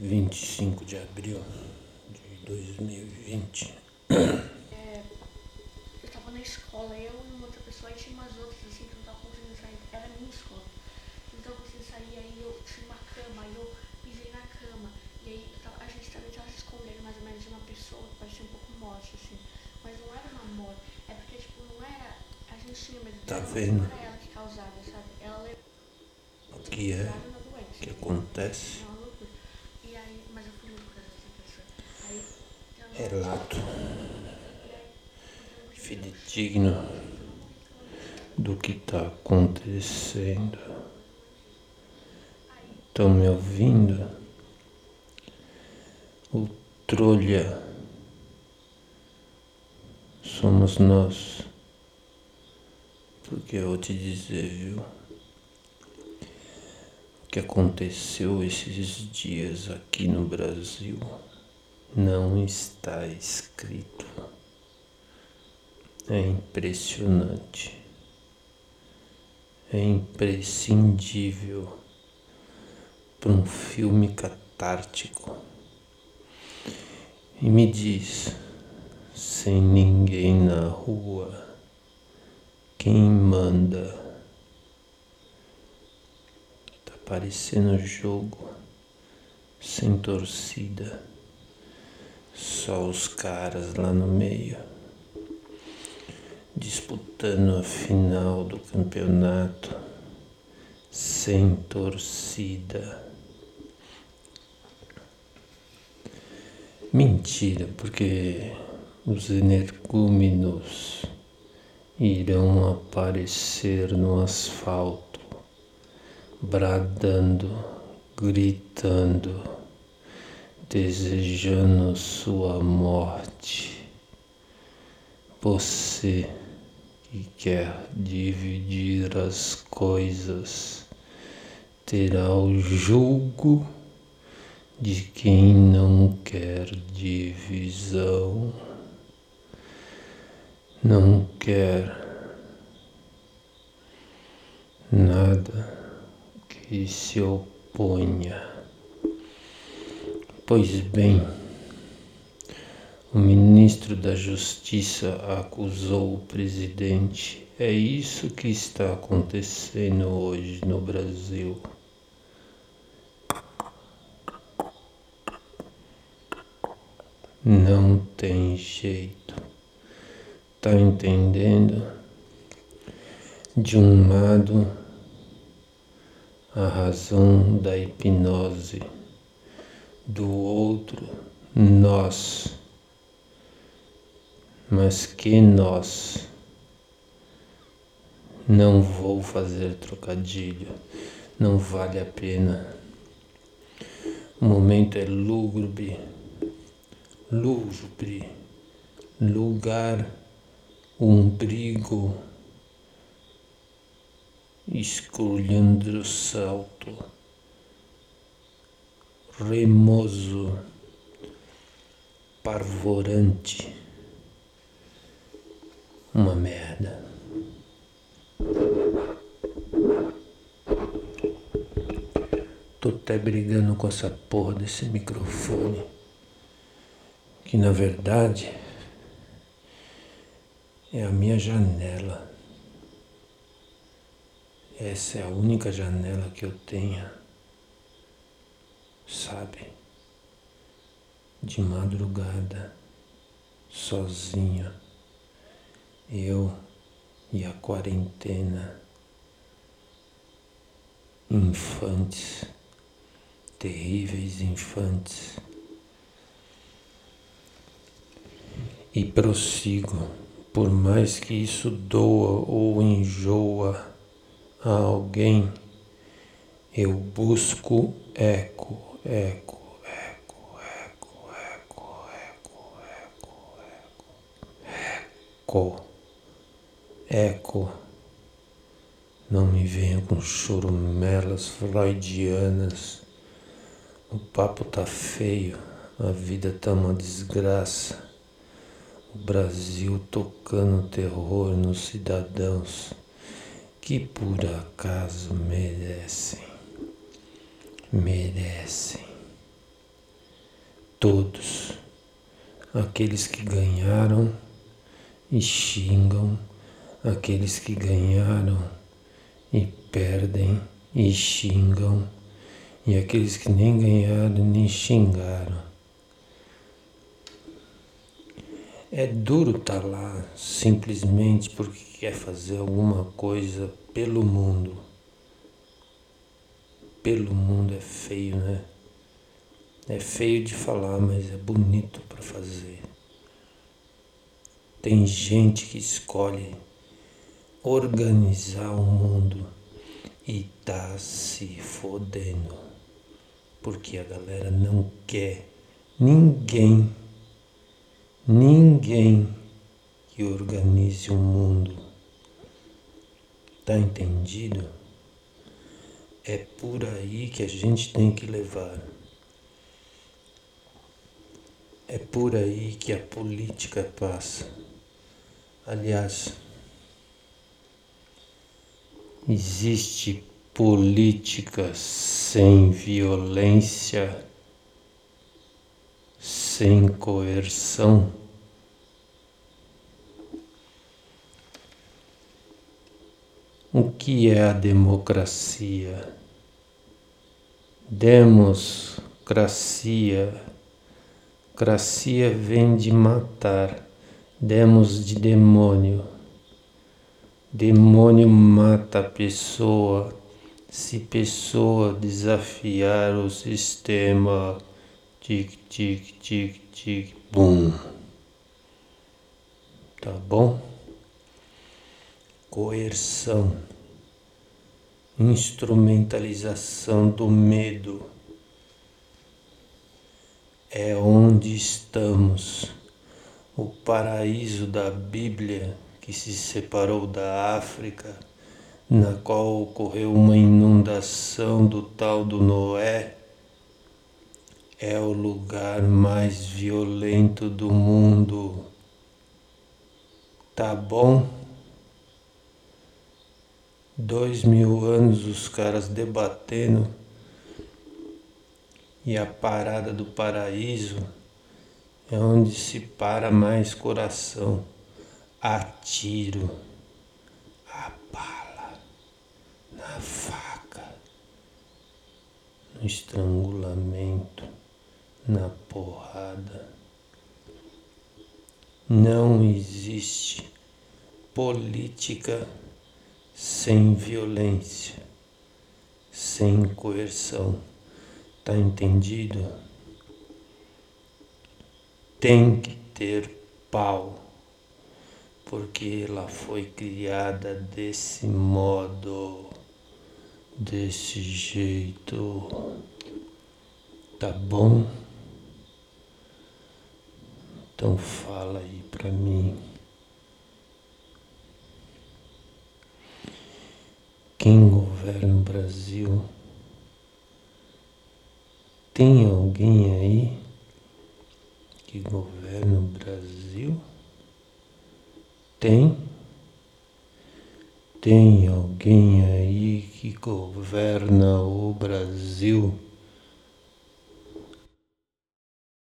25 de abril de 2020. É, eu tava na escola, eu e uma outra pessoa, e tinha umas outras assim que não tava conseguindo sair. Era a minha escola. Não tava conseguindo sair, aí eu tinha uma cama, aí eu pisei na cama. E aí a gente também tava se escondendo mais ou menos de uma pessoa que parecia um pouco morte, assim. Mas não era uma morte. É porque, tipo, não era. A gente tinha medo Tá dela, mas vendo? não era ela que causava, sabe? Ela levava O que é que acontece uma loucura. E aí, mas eu fui muito por essa pessoa. Aí, ela- Relato aí, fidedigno do que está acontecendo. Estão me ouvindo? O trolha somos nós. Porque eu vou te dizer, viu? O que aconteceu esses dias aqui no Brasil não está escrito. É impressionante. É imprescindível para um filme catártico. E me diz, sem ninguém na rua, quem manda? Tá parecendo jogo, sem torcida, só os caras lá no meio disputando a final do campeonato sem torcida. Mentira, porque os energúmenos irão aparecer no asfalto, bradando, gritando, desejando sua morte. Você que quer dividir as coisas terá o julgo de quem não quer divisão, não quer nada que se oponha. Pois bem, o ministro da Justiça acusou o presidente. É isso que está acontecendo hoje no Brasil. Não tem jeito. Tá entendendo? De um lado, a razão da hipnose, do outro, nós. Mas que nós? Não vou fazer trocadilho, não vale a pena. O momento é lúgubre, lúgubre, lugar, umbrigo, escolhendo o salto, remoso, parvorante, uma merda. Tô até brigando com essa porra desse microfone. Que na verdade é a minha janela. Essa é a única janela que eu tenho. Sabe? De madrugada, sozinho. Eu e a quarentena. Infantes terríveis infantes. E prossigo, por mais que isso doa ou enjoa a alguém, eu busco eco, Eco, eco, eco, eco, eco, eco, eco. Eco. eco Não me venha com choromelas freudianas. O papo tá feio, a vida tá uma desgraça. O Brasil tocando terror nos cidadãos que por acaso merecem. Merecem. todos, aqueles que ganharam e xingam, aqueles que ganharam e perdem e xingam, e aqueles que nem ganharam nem xingaram. É duro estar tá lá simplesmente porque quer fazer alguma coisa pelo mundo. Pelo mundo é feio, né? É feio de falar, mas é bonito para fazer. Tem gente que escolhe organizar o mundo e tá se fodendo. Porque a galera não quer ninguém, ninguém que organize o mundo. Tá entendido? É por aí que a gente tem que levar. É por aí que a política passa. Aliás, existe política sem violência, sem coerção. O que é a democracia? Democracia. Cracia vem de matar. Demos de demônio. Demônio mata a pessoa se pessoa desafiar o sistema. Tic, tic, tic, tic, bum. Tá bom? Coerção, instrumentalização do medo. É onde estamos o paraíso da Bíblia que se separou da África, na qual ocorreu uma inundação do tal do Noé, é o lugar mais violento do mundo. Tá bom? Dois mil anos os caras debatendo. E a parada do paraíso é onde se para mais coração. A tiro, a bala, na faca, no estrangulamento, na porrada. Não existe política sem violência, sem coerção. Tá entendido? tem que ter pau, porque ela foi criada desse modo, desse jeito. Tá bom? Então fala aí pra mim. Quem governa o Brasil? Tem alguém aí? que governa o Brasil? Tem? Tem alguém aí que governa o Brasil?